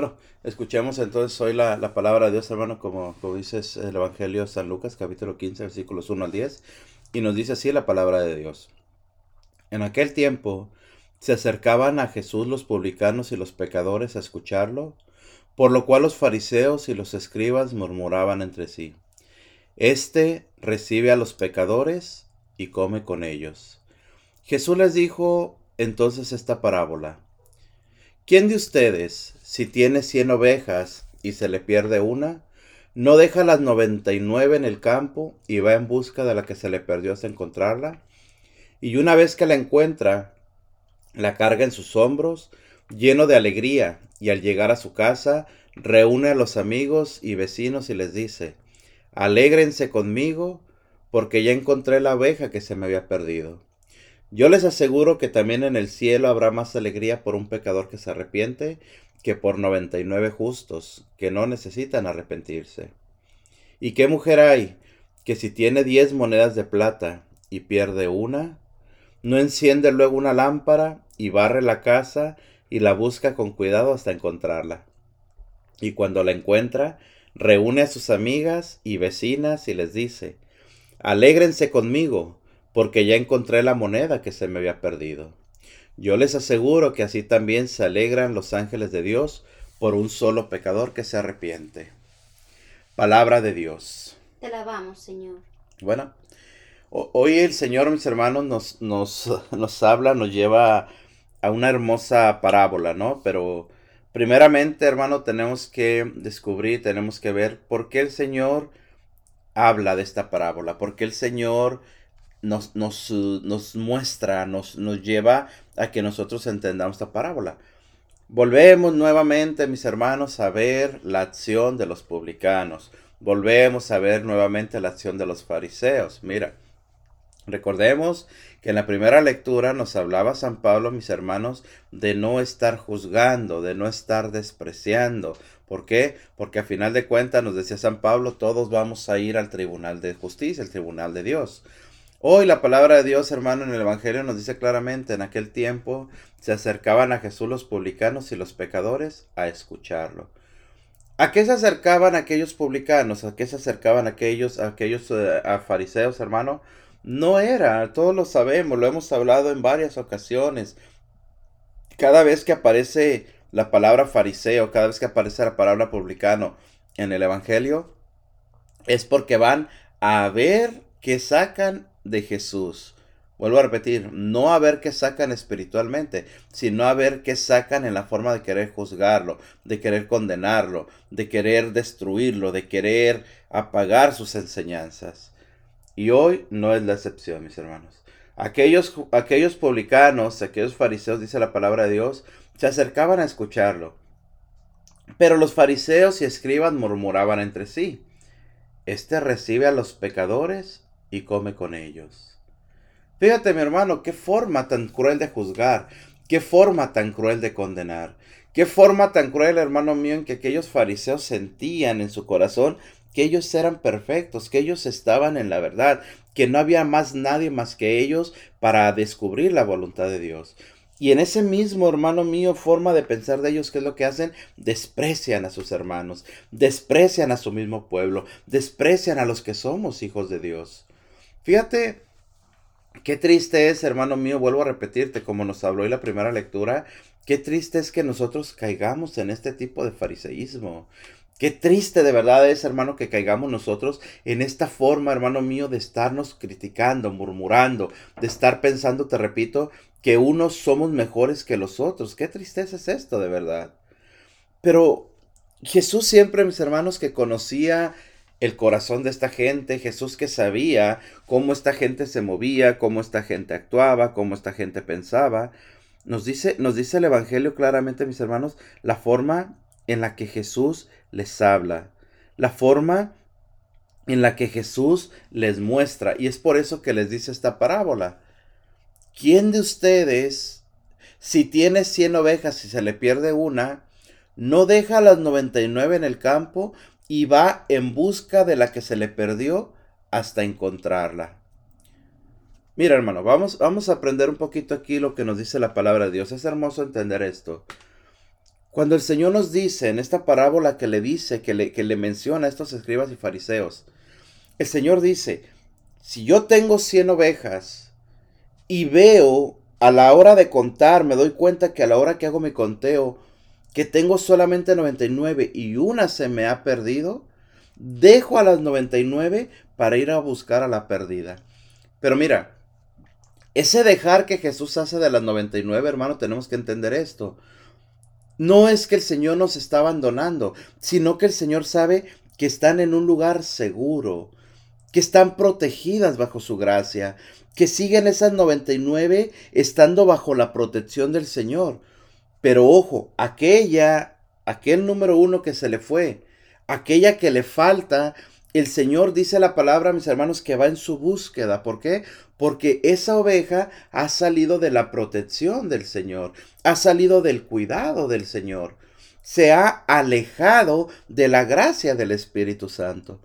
Bueno, escuchemos entonces hoy la, la palabra de Dios, hermano, como, como dice el Evangelio de San Lucas, capítulo 15, versículos 1 al 10, y nos dice así la palabra de Dios. En aquel tiempo se acercaban a Jesús los publicanos y los pecadores a escucharlo, por lo cual los fariseos y los escribas murmuraban entre sí. Este recibe a los pecadores y come con ellos. Jesús les dijo entonces esta parábola. ¿Quién de ustedes, si tiene cien ovejas y se le pierde una, no deja las noventa y nueve en el campo y va en busca de la que se le perdió hasta encontrarla? Y una vez que la encuentra, la carga en sus hombros, lleno de alegría, y al llegar a su casa, reúne a los amigos y vecinos y les dice, Alégrense conmigo, porque ya encontré la oveja que se me había perdido. Yo les aseguro que también en el cielo habrá más alegría por un pecador que se arrepiente que por noventa y nueve justos que no necesitan arrepentirse. ¿Y qué mujer hay que si tiene diez monedas de plata y pierde una, no enciende luego una lámpara y barre la casa y la busca con cuidado hasta encontrarla? Y cuando la encuentra, reúne a sus amigas y vecinas y les dice, Alégrense conmigo, porque ya encontré la moneda que se me había perdido. Yo les aseguro que así también se alegran los ángeles de Dios por un solo pecador que se arrepiente. Palabra de Dios. Te alabamos, Señor. Bueno, hoy el Señor, mis hermanos, nos, nos, nos habla, nos lleva a una hermosa parábola, ¿no? Pero primeramente, hermano, tenemos que descubrir, tenemos que ver por qué el Señor habla de esta parábola, por qué el Señor nos, nos, nos muestra, nos, nos lleva a que nosotros entendamos esta parábola. Volvemos nuevamente, mis hermanos, a ver la acción de los publicanos. Volvemos a ver nuevamente la acción de los fariseos. Mira, recordemos que en la primera lectura nos hablaba San Pablo, mis hermanos, de no estar juzgando, de no estar despreciando. ¿Por qué? Porque a final de cuentas nos decía San Pablo, todos vamos a ir al tribunal de justicia, el tribunal de Dios. Hoy la palabra de Dios, hermano, en el Evangelio nos dice claramente, en aquel tiempo se acercaban a Jesús los publicanos y los pecadores a escucharlo. ¿A qué se acercaban aquellos publicanos? ¿A qué se acercaban aquellos, aquellos eh, fariseos, hermano? No era, todos lo sabemos, lo hemos hablado en varias ocasiones. Cada vez que aparece la palabra fariseo, cada vez que aparece la palabra publicano en el Evangelio, es porque van a ver qué sacan de Jesús. Vuelvo a repetir, no a ver qué sacan espiritualmente, sino a ver qué sacan en la forma de querer juzgarlo, de querer condenarlo, de querer destruirlo, de querer apagar sus enseñanzas. Y hoy no es la excepción, mis hermanos. Aquellos, aquellos publicanos, aquellos fariseos, dice la palabra de Dios, se acercaban a escucharlo. Pero los fariseos y escribas murmuraban entre sí. Este recibe a los pecadores y come con ellos. Fíjate, mi hermano, qué forma tan cruel de juzgar, qué forma tan cruel de condenar, qué forma tan cruel, hermano mío, en que aquellos fariseos sentían en su corazón que ellos eran perfectos, que ellos estaban en la verdad, que no había más nadie más que ellos para descubrir la voluntad de Dios. Y en ese mismo, hermano mío, forma de pensar de ellos, ¿qué es lo que hacen? Desprecian a sus hermanos, desprecian a su mismo pueblo, desprecian a los que somos hijos de Dios. Fíjate, qué triste es, hermano mío, vuelvo a repetirte, como nos habló en la primera lectura, qué triste es que nosotros caigamos en este tipo de fariseísmo. Qué triste de verdad es, hermano, que caigamos nosotros en esta forma, hermano mío, de estarnos criticando, murmurando, de estar pensando, te repito, que unos somos mejores que los otros. Qué tristeza es esto, de verdad. Pero Jesús siempre, mis hermanos, que conocía el corazón de esta gente, Jesús que sabía cómo esta gente se movía, cómo esta gente actuaba, cómo esta gente pensaba. Nos dice, nos dice el Evangelio claramente, mis hermanos, la forma en la que Jesús les habla, la forma en la que Jesús les muestra. Y es por eso que les dice esta parábola. ¿Quién de ustedes, si tiene cien ovejas y se le pierde una, no deja las noventa y nueve en el campo y va en busca de la que se le perdió hasta encontrarla. Mira, hermano, vamos, vamos a aprender un poquito aquí lo que nos dice la palabra de Dios. Es hermoso entender esto. Cuando el Señor nos dice en esta parábola que le dice, que le, que le menciona a estos escribas y fariseos, el Señor dice, si yo tengo 100 ovejas y veo a la hora de contar, me doy cuenta que a la hora que hago mi conteo, que tengo solamente 99 y una se me ha perdido, dejo a las 99 para ir a buscar a la perdida. Pero mira, ese dejar que Jesús hace de las 99, hermano, tenemos que entender esto. No es que el Señor nos está abandonando, sino que el Señor sabe que están en un lugar seguro, que están protegidas bajo su gracia, que siguen esas 99 estando bajo la protección del Señor. Pero ojo, aquella, aquel número uno que se le fue, aquella que le falta, el Señor dice la palabra, mis hermanos, que va en su búsqueda. ¿Por qué? Porque esa oveja ha salido de la protección del Señor, ha salido del cuidado del Señor, se ha alejado de la gracia del Espíritu Santo.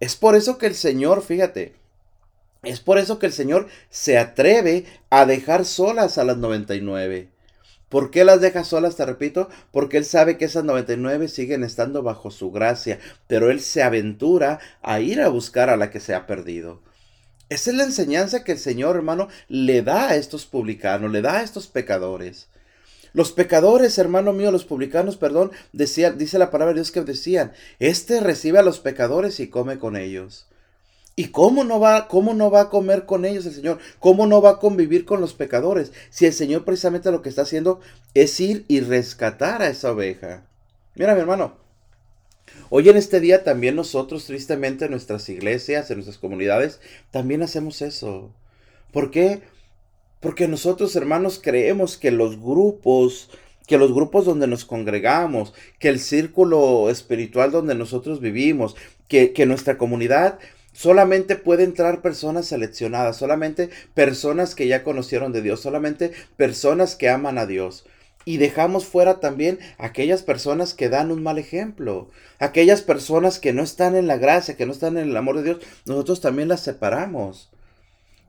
Es por eso que el Señor, fíjate, es por eso que el Señor se atreve a dejar solas a las 99. ¿Por qué las deja solas? Te repito, porque Él sabe que esas 99 siguen estando bajo su gracia, pero Él se aventura a ir a buscar a la que se ha perdido. Esa es la enseñanza que el Señor, hermano, le da a estos publicanos, le da a estos pecadores. Los pecadores, hermano mío, los publicanos, perdón, decía, dice la palabra de Dios que decían, este recibe a los pecadores y come con ellos. ¿Y cómo no va, cómo no va a comer con ellos el Señor? ¿Cómo no va a convivir con los pecadores? Si el Señor precisamente lo que está haciendo es ir y rescatar a esa oveja. Mira, mi hermano, hoy en este día también nosotros, tristemente, en nuestras iglesias, en nuestras comunidades, también hacemos eso. ¿Por qué? Porque nosotros, hermanos, creemos que los grupos, que los grupos donde nos congregamos, que el círculo espiritual donde nosotros vivimos, que, que nuestra comunidad Solamente puede entrar personas seleccionadas, solamente personas que ya conocieron de Dios, solamente personas que aman a Dios. Y dejamos fuera también aquellas personas que dan un mal ejemplo, aquellas personas que no están en la gracia, que no están en el amor de Dios, nosotros también las separamos.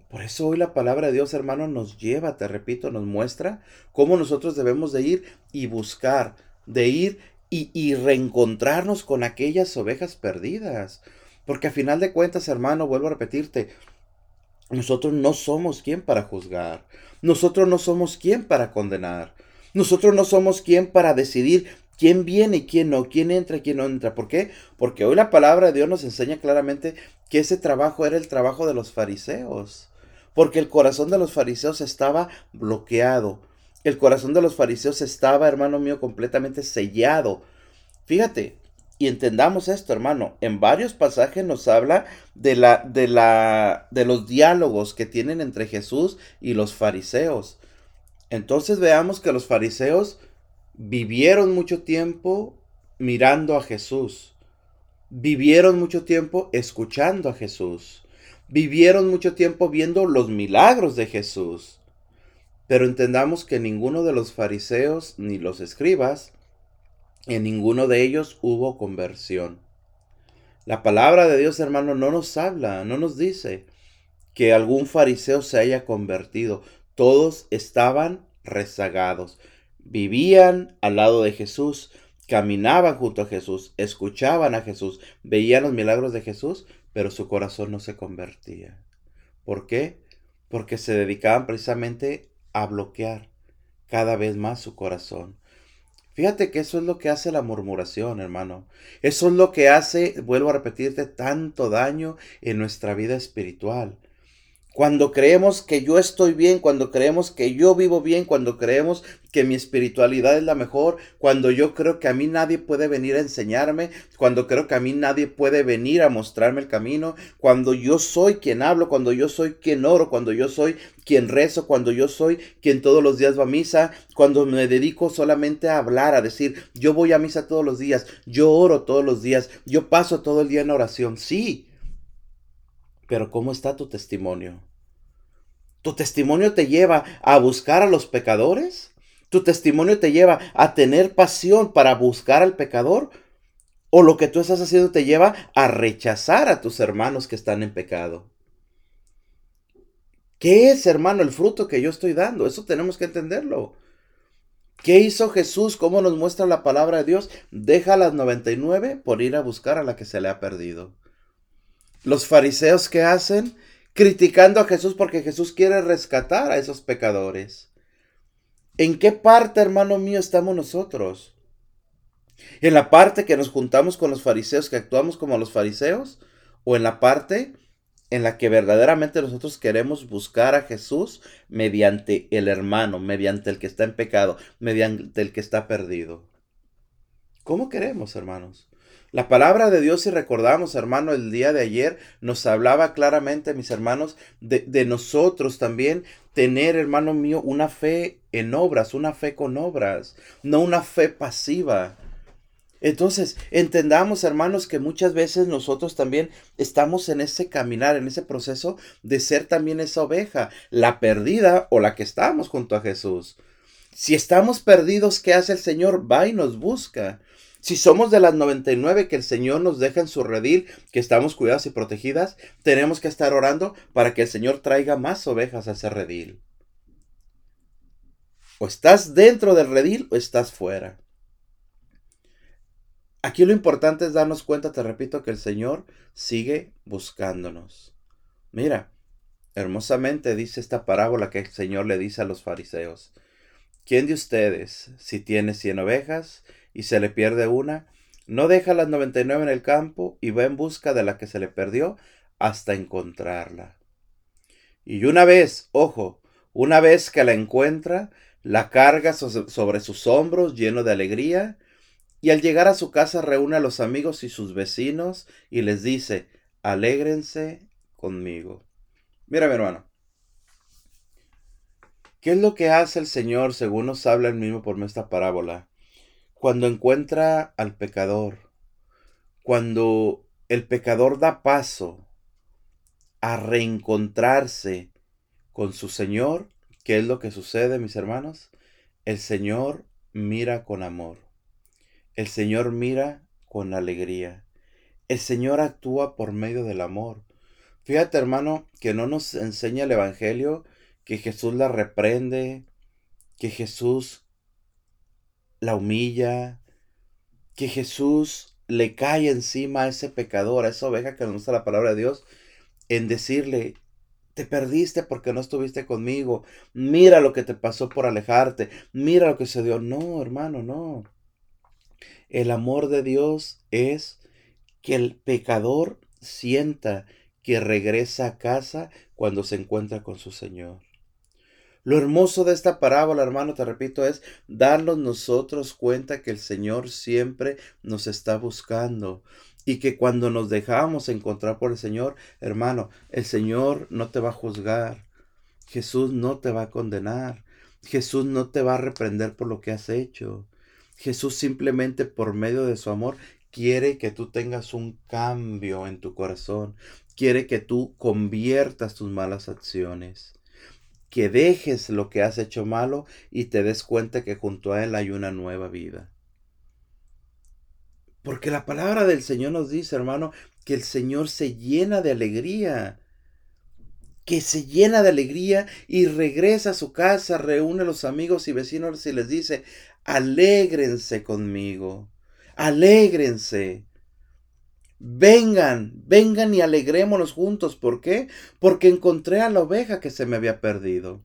Por eso hoy la palabra de Dios, hermano, nos lleva, te repito, nos muestra cómo nosotros debemos de ir y buscar, de ir y, y reencontrarnos con aquellas ovejas perdidas. Porque a final de cuentas, hermano, vuelvo a repetirte, nosotros no somos quien para juzgar. Nosotros no somos quien para condenar. Nosotros no somos quien para decidir quién viene y quién no, quién entra y quién no entra. ¿Por qué? Porque hoy la palabra de Dios nos enseña claramente que ese trabajo era el trabajo de los fariseos. Porque el corazón de los fariseos estaba bloqueado. El corazón de los fariseos estaba, hermano mío, completamente sellado. Fíjate, y entendamos esto, hermano. En varios pasajes nos habla de la de la de los diálogos que tienen entre Jesús y los fariseos. Entonces veamos que los fariseos vivieron mucho tiempo mirando a Jesús. Vivieron mucho tiempo escuchando a Jesús. Vivieron mucho tiempo viendo los milagros de Jesús. Pero entendamos que ninguno de los fariseos ni los escribas en ninguno de ellos hubo conversión. La palabra de Dios, hermano, no nos habla, no nos dice que algún fariseo se haya convertido. Todos estaban rezagados. Vivían al lado de Jesús, caminaban junto a Jesús, escuchaban a Jesús, veían los milagros de Jesús, pero su corazón no se convertía. ¿Por qué? Porque se dedicaban precisamente a bloquear cada vez más su corazón. Fíjate que eso es lo que hace la murmuración, hermano. Eso es lo que hace, vuelvo a repetirte, tanto daño en nuestra vida espiritual. Cuando creemos que yo estoy bien, cuando creemos que yo vivo bien, cuando creemos que mi espiritualidad es la mejor, cuando yo creo que a mí nadie puede venir a enseñarme, cuando creo que a mí nadie puede venir a mostrarme el camino, cuando yo soy quien hablo, cuando yo soy quien oro, cuando yo soy quien rezo, cuando yo soy quien todos los días va a misa, cuando me dedico solamente a hablar, a decir, yo voy a misa todos los días, yo oro todos los días, yo paso todo el día en oración. Sí, pero ¿cómo está tu testimonio? ¿Tu testimonio te lleva a buscar a los pecadores? ¿Tu testimonio te lleva a tener pasión para buscar al pecador? ¿O lo que tú estás haciendo te lleva a rechazar a tus hermanos que están en pecado? ¿Qué es, hermano, el fruto que yo estoy dando? Eso tenemos que entenderlo. ¿Qué hizo Jesús? ¿Cómo nos muestra la palabra de Dios? Deja las 99 por ir a buscar a la que se le ha perdido. Los fariseos que hacen criticando a Jesús porque Jesús quiere rescatar a esos pecadores. ¿En qué parte, hermano mío, estamos nosotros? ¿En la parte que nos juntamos con los fariseos, que actuamos como los fariseos? ¿O en la parte en la que verdaderamente nosotros queremos buscar a Jesús mediante el hermano, mediante el que está en pecado, mediante el que está perdido? ¿Cómo queremos, hermanos? La palabra de Dios, si recordamos, hermano, el día de ayer nos hablaba claramente, mis hermanos, de, nosotros también tener, hermano mío, una fe en obras, una fe con obras, no una fe pasiva. Entonces, entendamos, hermanos, que muchas veces nosotros también estamos en ese caminar, en ese proceso de ser también esa oveja, la perdida o la que estamos junto a Jesús. Si estamos perdidos, ¿qué hace el Señor? Va y nos busca. Si somos de las 99 que el Señor nos deja en su redil, que estamos cuidadas y protegidas, tenemos que estar orando para que el Señor traiga más ovejas a ese redil. O estás dentro del redil o estás fuera. Aquí lo importante es darnos cuenta, te repito, que el Señor sigue buscándonos. Mira, hermosamente dice esta parábola que el Señor le dice a los fariseos. ¿Quién de ustedes, si tiene cien ovejas y se le pierde una, no deja las 99 en el campo y va en busca de la que se le perdió hasta encontrarla? Y una vez, ojo, una vez que la encuentra, la carga sobre sus hombros lleno de alegría y al llegar a su casa reúne a los amigos y sus vecinos y les dice, alégrense conmigo. Mira mi hermano, ¿qué es lo que hace el Señor según nos habla el mismo por esta parábola? Cuando encuentra al pecador, cuando el pecador da paso a reencontrarse con su Señor, ¿qué es lo que sucede, mis hermanos? El Señor mira con amor. El Señor mira con alegría. El Señor actúa por medio del amor. Fíjate, hermano, que no nos enseña el Evangelio que Jesús la reprende, que Jesús la humilla, que Jesús le cae encima a ese pecador, a esa oveja que gusta la palabra de Dios, en decirle, te perdiste porque no estuviste conmigo, mira lo que te pasó por alejarte, mira lo que se dio. No, hermano, no. El amor de Dios es que el pecador sienta que regresa a casa cuando se encuentra con su Señor. Lo hermoso de esta parábola, hermano, te repito, es darnos nosotros cuenta que el Señor siempre nos está buscando y que cuando nos dejamos encontrar por el Señor, hermano, el Señor no te va a juzgar, Jesús no te va a condenar, Jesús no te va a reprender por lo que has hecho. Jesús simplemente por medio de su amor quiere que tú tengas un cambio en tu corazón, quiere que tú conviertas tus malas acciones, que dejes lo que has hecho malo y te des cuenta que junto a Él hay una nueva vida. Porque la palabra del Señor nos dice, hermano, que el Señor se llena de alegría que se llena de alegría y regresa a su casa, reúne a los amigos y vecinos y les dice, alégrense conmigo, alégrense. Vengan, vengan y alegrémonos juntos. ¿Por qué? Porque encontré a la oveja que se me había perdido.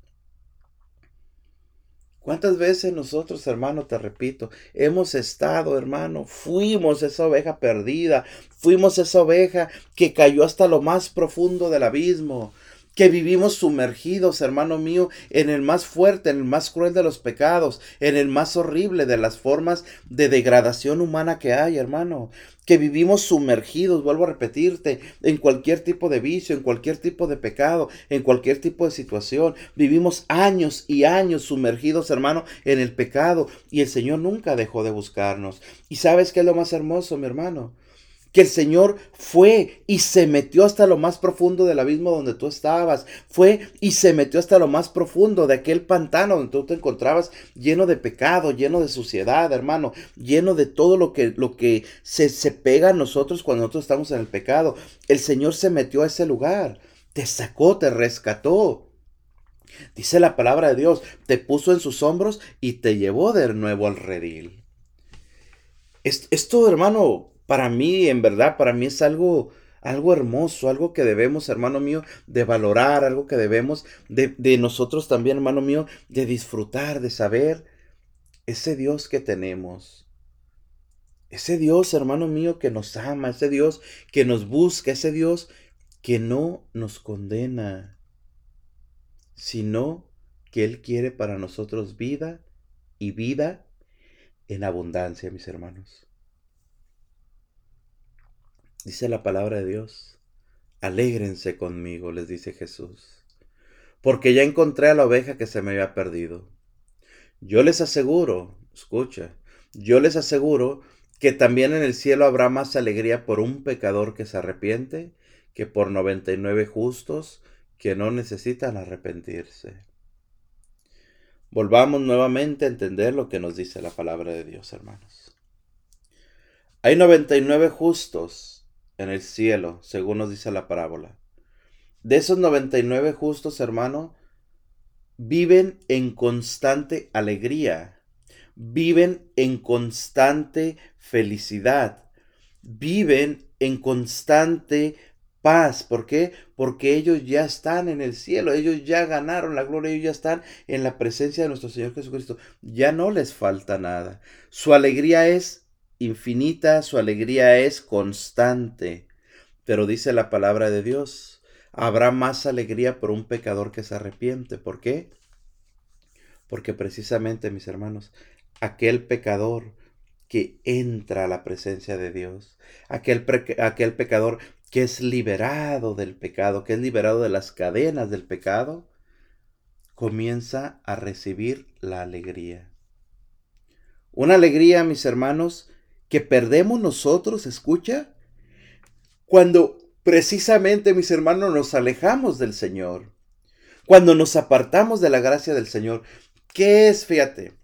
¿Cuántas veces nosotros, hermano, te repito, hemos estado, hermano, fuimos esa oveja perdida, fuimos esa oveja que cayó hasta lo más profundo del abismo, que vivimos sumergidos, hermano mío, en el más fuerte, en el más cruel de los pecados, en el más horrible de las formas de degradación humana que hay, hermano. Que vivimos sumergidos, vuelvo a repetirte, en cualquier tipo de vicio, en cualquier tipo de pecado, en cualquier tipo de situación. Vivimos años y años sumergidos, hermano, en el pecado y el Señor nunca dejó de buscarnos. ¿Y sabes qué es lo más hermoso, mi hermano? Que el Señor fue y se metió hasta lo más profundo del abismo donde tú estabas, fue y se metió hasta lo más profundo de aquel pantano donde tú te encontrabas lleno de pecado, lleno de suciedad, hermano, lleno de todo lo que, lo que se, se pega a nosotros cuando nosotros estamos en el pecado. El Señor se metió a ese lugar, te sacó, te rescató. Dice la palabra de Dios, te puso en sus hombros y te llevó de nuevo al redil. Esto, hermano, para mí, en verdad, para mí es algo, algo hermoso, algo que debemos, hermano mío, de valorar, algo que debemos de, de nosotros también, hermano mío, de disfrutar, de saber ese Dios que tenemos. Ese Dios, hermano mío, que nos ama, ese Dios que nos busca, ese Dios que no nos condena, sino que Él quiere para nosotros vida y vida en abundancia, mis hermanos. Dice la palabra de Dios, alégrense conmigo, les dice Jesús, porque ya encontré a la oveja que se me había perdido. Yo les aseguro, escucha, yo les aseguro que también en el cielo habrá más alegría por un pecador que se arrepiente que por noventa y nueve justos que no necesitan arrepentirse. Volvamos nuevamente a entender lo que nos dice la palabra de Dios, hermanos. Hay 99 justos en el cielo, según nos dice la parábola. De esos 99 justos, hermano, viven en constante alegría, viven en constante felicidad, viven en constante paz. ¿Por qué? Porque ellos ya están en el cielo, ellos ya ganaron la gloria, ellos ya están en la presencia de nuestro Señor Jesucristo. Ya no les falta nada. Su alegría es infinita, su alegría es constante. Pero dice la palabra de Dios, habrá más alegría por un pecador que se arrepiente. ¿Por qué? Porque precisamente, mis hermanos, aquel pecador que entra a la presencia de Dios, aquel, aquel pecador que es liberado del pecado, que es liberado de las cadenas del pecado, comienza a recibir la alegría. Una alegría, mis hermanos, que perdemos nosotros, escucha, cuando precisamente, mis hermanos, nos alejamos del Señor, cuando nos apartamos de la gracia del Señor. ¿Qué es, fíjate?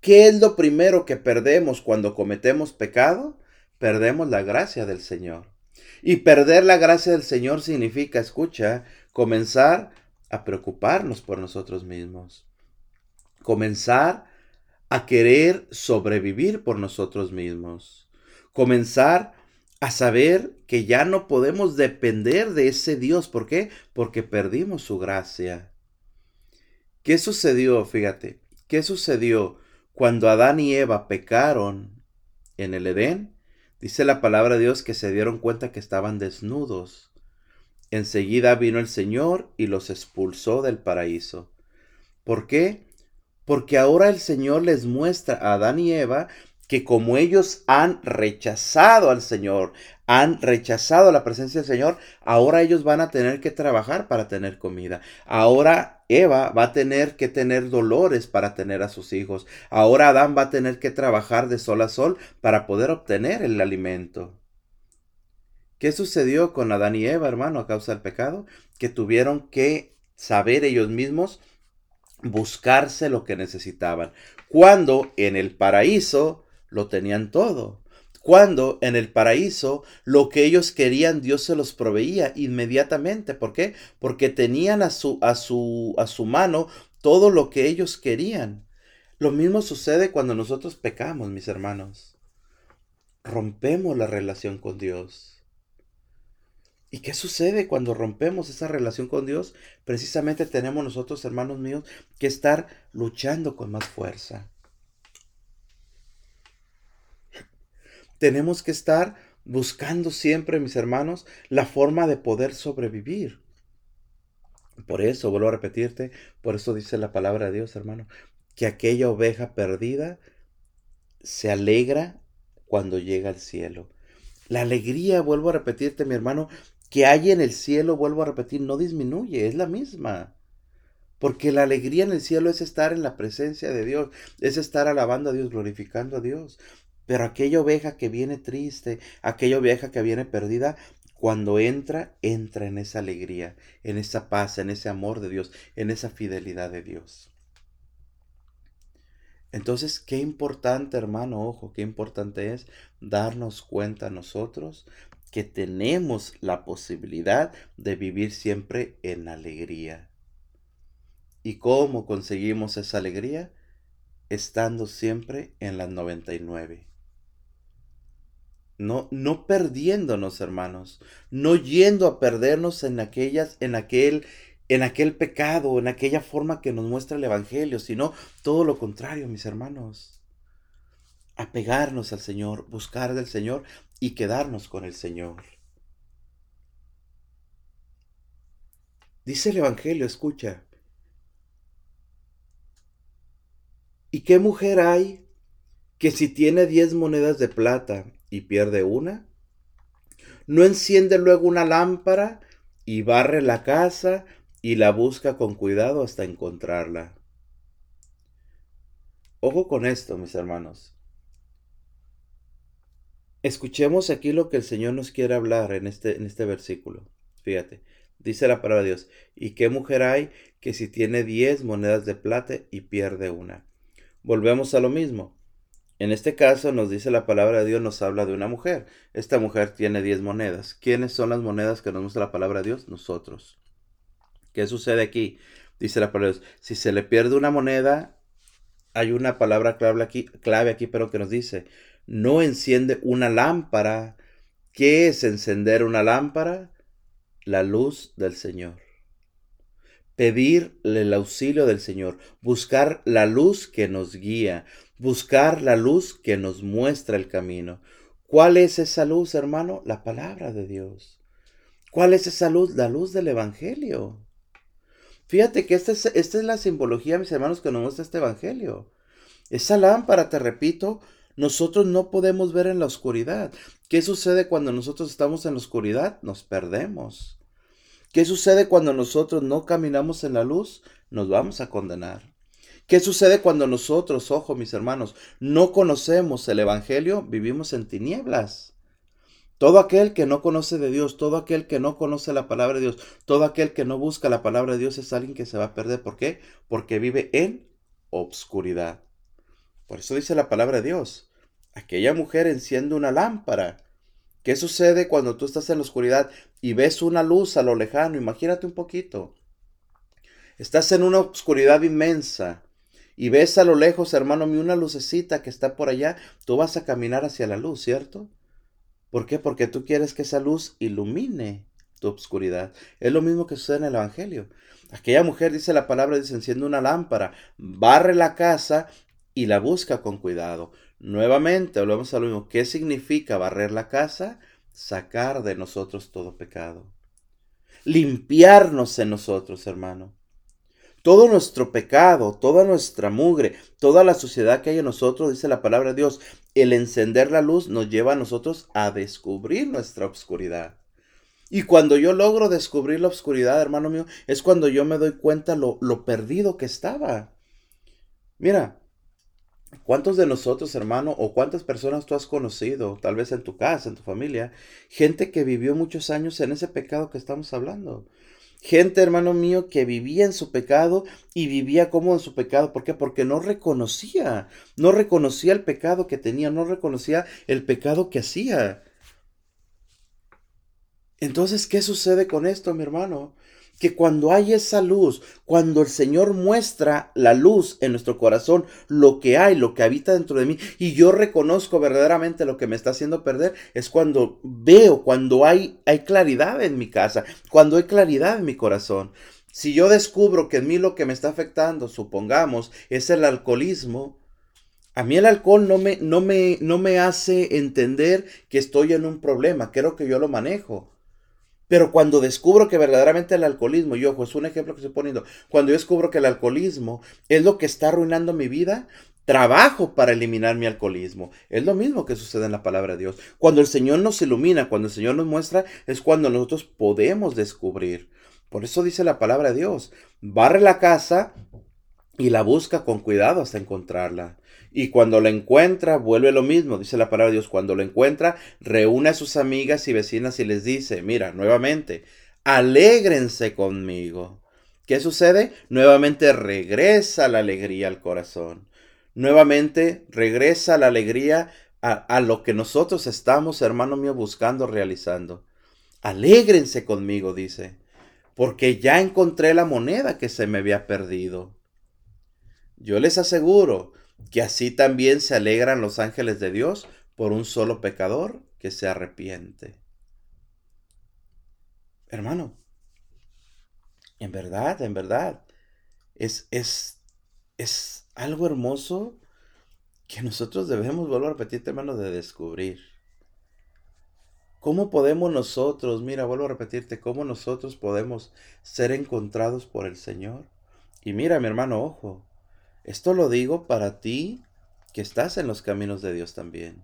¿Qué es lo primero que perdemos cuando cometemos pecado? Perdemos la gracia del Señor. Y perder la gracia del Señor significa, escucha, comenzar a preocuparnos por nosotros mismos. Comenzar a querer sobrevivir por nosotros mismos. Comenzar a saber que ya no podemos depender de ese Dios. ¿Por qué? Porque perdimos su gracia. ¿Qué sucedió? Fíjate, ¿qué sucedió cuando Adán y Eva pecaron en el Edén? Dice la palabra de Dios que se dieron cuenta que estaban desnudos. Enseguida vino el Señor y los expulsó del paraíso. ¿Por qué? Porque ahora el Señor les muestra a Adán y Eva que como ellos han rechazado al Señor, han rechazado la presencia del Señor, ahora ellos van a tener que trabajar para tener comida. Ahora Eva va a tener que tener dolores para tener a sus hijos. Ahora Adán va a tener que trabajar de sol a sol para poder obtener el alimento. ¿Qué sucedió con Adán y Eva, hermano, a causa del pecado? Que tuvieron que saber ellos mismos buscarse lo que necesitaban. Cuando en el paraíso lo tenían todo. Cuando en el paraíso lo que ellos querían Dios se los proveía inmediatamente. ¿Por qué? Porque tenían a su, a su, a su mano todo lo que ellos querían. Lo mismo sucede cuando nosotros pecamos, mis hermanos. Rompemos la relación con Dios. ¿Y qué sucede cuando rompemos esa relación con Dios? Precisamente tenemos nosotros, hermanos míos, que estar luchando con más fuerza. tenemos que estar buscando siempre, mis hermanos, la forma de poder sobrevivir. Por eso, vuelvo a repetirte, por eso dice la palabra de Dios, hermano, que aquella oveja perdida se alegra cuando llega al cielo. La alegría, vuelvo a repetirte, mi hermano, que hay en el cielo, vuelvo a repetir, no disminuye, es la misma. Porque la alegría en el cielo es estar en la presencia de Dios, es estar alabando a Dios, glorificando a Dios. Pero aquella oveja que viene triste, aquella oveja que viene perdida, cuando entra, entra en esa alegría, en esa paz, en ese amor de Dios, en esa fidelidad de Dios. Entonces, qué importante, hermano, ojo, qué importante es darnos cuenta nosotros que tenemos la posibilidad de vivir siempre en alegría. ¿Y cómo conseguimos esa alegría? Estando siempre en las 99. No, no perdiéndonos, hermanos, no yendo a perdernos en aquellas, en aquel, en aquel pecado, en aquella forma que nos muestra el Evangelio, sino todo lo contrario, mis hermanos. Apegarnos al Señor, buscar del Señor y quedarnos con el Señor. Dice el Evangelio, escucha. ¿Y qué mujer hay que si tiene diez monedas de plata y pierde una? ¿No enciende luego una lámpara y barre la casa y la busca con cuidado hasta encontrarla? Ojo con esto, mis hermanos. Escuchemos aquí lo que el Señor nos quiere hablar en este, en este versículo. Fíjate, dice la palabra de Dios. ¿Y qué mujer hay que si tiene diez monedas de plata y pierde una? Volvemos a lo mismo. En este caso nos dice la palabra de Dios, nos habla de una mujer. Esta mujer tiene 10 monedas. ¿Quiénes son las monedas que nos muestra la palabra de Dios? Nosotros. ¿Qué sucede aquí? Dice la palabra de Dios, si se le pierde una moneda, hay una palabra clave aquí, clave aquí, pero que nos dice, no enciende una lámpara. ¿Qué es encender una lámpara? La luz del Señor. Pedirle el auxilio del Señor, buscar la luz que nos guía, buscar la luz que nos muestra el camino. ¿Cuál es esa luz, hermano? La palabra de Dios. ¿Cuál es esa luz? La luz del Evangelio. Fíjate que esta es, esta es la simbología, mis hermanos, que nos muestra este Evangelio. Esa lámpara, te repito, nosotros no podemos ver en la oscuridad. ¿Qué sucede cuando nosotros estamos en la oscuridad? Nos perdemos. ¿Qué sucede cuando nosotros no caminamos en la luz? Nos vamos a condenar. ¿Qué sucede cuando nosotros, ojo mis hermanos, no conocemos el Evangelio? Vivimos en tinieblas. Todo aquel que no conoce de Dios, todo aquel que no conoce la palabra de Dios, todo aquel que no busca la palabra de Dios es alguien que se va a perder. ¿Por qué? Porque vive en obscuridad. Por eso dice la palabra de Dios. Aquella mujer enciende una lámpara. ¿Qué sucede cuando tú estás en la oscuridad y ves una luz a lo lejano? Imagínate un poquito. Estás en una oscuridad inmensa y ves a lo lejos, hermano mío, una lucecita que está por allá, tú vas a caminar hacia la luz, ¿cierto? ¿Por qué? Porque tú quieres que esa luz ilumine tu obscuridad. Es lo mismo que sucede en el Evangelio. Aquella mujer, dice la palabra, dice, enciende una lámpara, barre la casa y la busca con cuidado. Nuevamente, volvemos a lo mismo. ¿Qué significa barrer la casa? Sacar de nosotros todo pecado. Limpiarnos en nosotros, hermano. Todo nuestro pecado, toda nuestra mugre, toda la suciedad que hay en nosotros, dice la palabra de Dios, el encender la luz nos lleva a nosotros a descubrir nuestra obscuridad. Y cuando yo logro descubrir la obscuridad, hermano mío, es cuando yo me doy cuenta lo, lo perdido que estaba. Mira, ¿cuántos de nosotros, hermano, o cuántas personas tú has conocido, tal vez en tu casa, en tu familia, gente que vivió muchos años en ese pecado que estamos hablando? Gente, hermano mío, que vivía en su pecado y vivía como en su pecado. ¿Por qué? Porque no reconocía, no reconocía el pecado que tenía, no reconocía el pecado que hacía. Entonces, ¿qué sucede con esto, mi hermano? Que cuando hay esa luz, cuando el Señor muestra la luz en nuestro corazón, lo que hay, lo que habita dentro de mí, y yo reconozco verdaderamente lo que me está haciendo perder, es cuando veo, cuando hay, hay claridad en mi casa, cuando hay claridad en mi corazón. Si yo descubro que en mí lo que me está afectando, supongamos, es el alcoholismo, a mí el alcohol no me, no me, no me hace entender que estoy en un problema, creo que yo lo manejo. Pero cuando descubro que verdaderamente el alcoholismo, y ojo, es un ejemplo que estoy poniendo, cuando yo descubro que el alcoholismo es lo que está arruinando mi vida, trabajo para eliminar mi alcoholismo. Es lo mismo que sucede en la palabra de Dios. Cuando el Señor nos ilumina, cuando el Señor nos muestra, es cuando nosotros podemos descubrir. Por eso dice la palabra de Dios, barre la casa y la busca con cuidado hasta encontrarla. Y cuando la encuentra, vuelve lo mismo, dice la palabra de Dios. Cuando lo encuentra, reúne a sus amigas y vecinas y les dice, mira, nuevamente, alégrense conmigo. ¿Qué sucede? Nuevamente regresa la alegría al corazón. Nuevamente regresa la alegría a, a lo que nosotros estamos, hermano mío, buscando, realizando. Alégrense conmigo, dice. porque ya encontré la moneda que se me había perdido. Yo les aseguro que así también se alegran los ángeles de Dios por un solo pecador que se arrepiente. Hermano, en verdad, en verdad, es, es, es algo hermoso que nosotros debemos, vuelvo a repetirte, hermano, de descubrir. ¿Cómo podemos nosotros, mira, vuelvo a repetirte, cómo nosotros podemos ser encontrados por el Señor? Y mira, mi hermano, ojo, esto lo digo para ti que estás en los caminos de Dios también.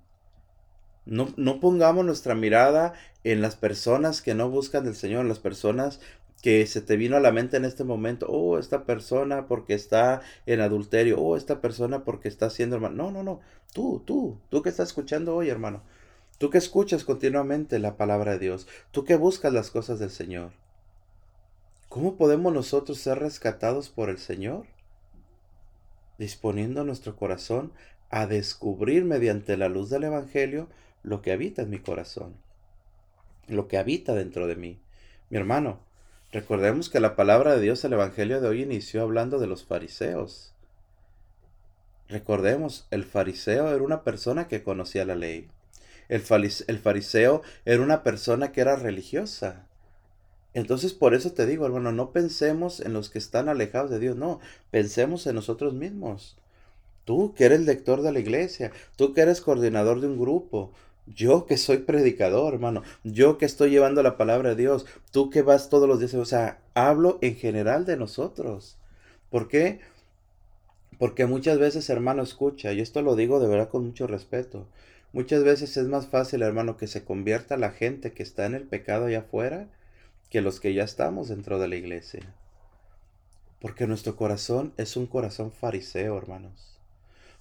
No, no, pongamos nuestra mirada en las personas que no buscan del Señor, en las personas que se te vino a la mente en este momento, oh, esta persona porque está en adulterio, oh, esta persona porque está haciendo hermano. No, no, no, tú, tú, tú que estás escuchando hoy, hermano. Tú que escuchas continuamente la palabra de Dios, tú que buscas las cosas del Señor. ¿Cómo podemos nosotros ser rescatados por el Señor? Disponiendo nuestro corazón a descubrir mediante la luz del Evangelio lo que habita en mi corazón, lo que habita dentro de mí. Mi hermano, recordemos que la palabra de Dios, el Evangelio de hoy inició hablando de los fariseos. Recordemos, el fariseo era una persona que conocía la ley. El, fariseo era una persona que era religiosa. Entonces por eso te digo, hermano, no pensemos en los que están alejados de Dios, no, pensemos en nosotros mismos. Tú que eres lector de la iglesia, tú que eres coordinador de un grupo, yo que soy predicador, hermano, yo que estoy llevando la palabra de Dios, tú que vas todos los días, o sea, hablo en general de nosotros. ¿Por qué? Porque muchas veces, hermano, escucha, y esto lo digo de verdad con mucho respeto. Muchas veces es más fácil, hermano, que se convierta la gente que está en el pecado allá afuera que los que ya estamos dentro de la iglesia. Porque nuestro corazón es un corazón fariseo, hermanos.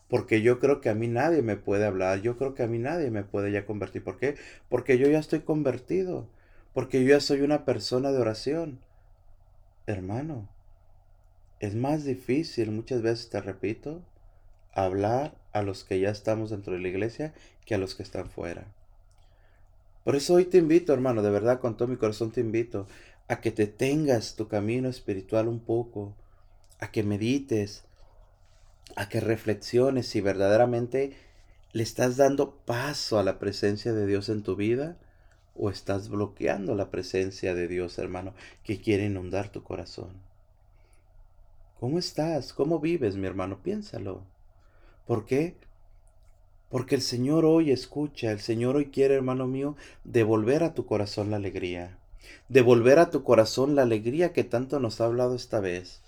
Porque yo creo que a mí nadie me puede hablar, yo creo que a mí nadie me puede ya convertir. ¿Por qué? Porque yo ya estoy convertido, porque yo ya soy una persona de oración. Hermano, es más difícil, muchas veces te repito, hablar a los que ya estamos dentro de la iglesia que a los que están fuera. Por eso hoy te invito, hermano, de verdad con todo mi corazón te invito a que te tengas tu camino espiritual un poco, a que medites, a que reflexiones si verdaderamente le estás dando paso a la presencia de Dios en tu vida o estás bloqueando la presencia de Dios, hermano, que quiere inundar tu corazón. ¿Cómo estás? ¿Cómo vives, mi hermano? Piénsalo. ¿Por qué? Porque el Señor hoy escucha, el Señor hoy quiere, hermano mío, devolver a tu corazón la alegría. Devolver a tu corazón la alegría que tanto nos ha hablado esta vez.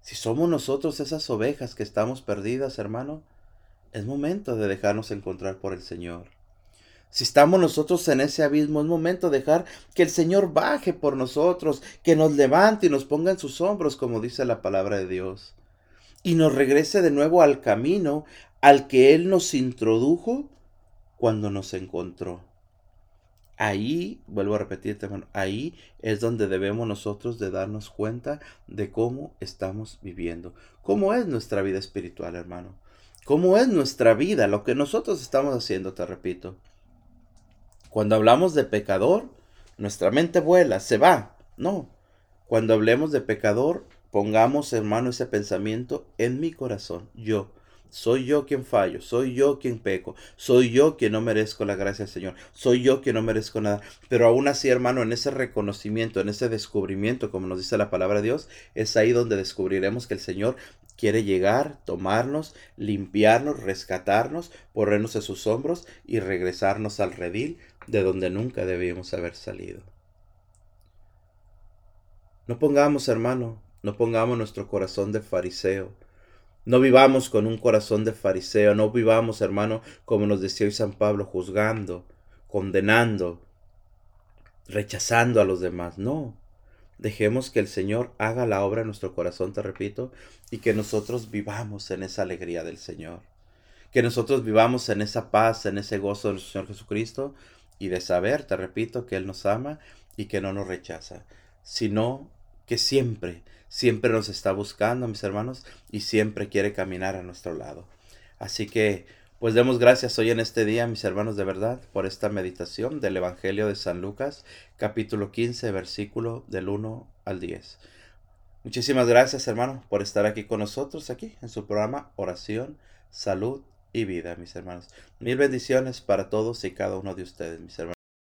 Si somos nosotros esas ovejas que estamos perdidas, hermano, es momento de dejarnos encontrar por el Señor. Si estamos nosotros en ese abismo, es momento de dejar que el Señor baje por nosotros, que nos levante y nos ponga en sus hombros, como dice la palabra de Dios y nos regrese de nuevo al camino al que Él nos introdujo cuando nos encontró. Ahí, vuelvo a repetirte, hermano, ahí es donde debemos nosotros de darnos cuenta de cómo estamos viviendo, cómo es nuestra vida espiritual, hermano, cómo es nuestra vida, lo que nosotros estamos haciendo, te repito. Cuando hablamos de pecador, nuestra mente vuela, se va, no. Cuando hablemos de pecador, Pongamos, hermano, ese pensamiento en mi corazón. Yo, soy yo quien fallo, soy yo quien peco, soy yo quien no merezco la gracia del Señor, soy yo quien no merezco nada. Pero aún así, hermano, en ese reconocimiento, en ese descubrimiento, como nos dice la palabra de Dios, es ahí donde descubriremos que el Señor quiere llegar, tomarnos, limpiarnos, rescatarnos, ponernos en sus hombros y regresarnos al redil de donde nunca debíamos haber salido. No pongamos, hermano, no pongamos nuestro corazón de fariseo. No vivamos con un corazón de fariseo. No vivamos, hermano, como nos decía hoy San Pablo, juzgando, condenando, rechazando a los demás. No. Dejemos que el Señor haga la obra en nuestro corazón, te repito, y que nosotros vivamos en esa alegría del Señor. Que nosotros vivamos en esa paz, en ese gozo del Señor Jesucristo y de saber, te repito, que Él nos ama y que no nos rechaza, sino que siempre, siempre nos está buscando, mis hermanos, y siempre quiere caminar a nuestro lado. Así que Pues demos gracias hoy en este día, mis hermanos de verdad, por esta meditación del Evangelio de San Lucas, capítulo 15, versículo del 1 al 10. Muchísimas gracias, hermano, por estar aquí con nosotros, aquí en su programa Oración, Salud y Vida, mis hermanos. Mil bendiciones para todos y cada uno de ustedes, mis hermanos.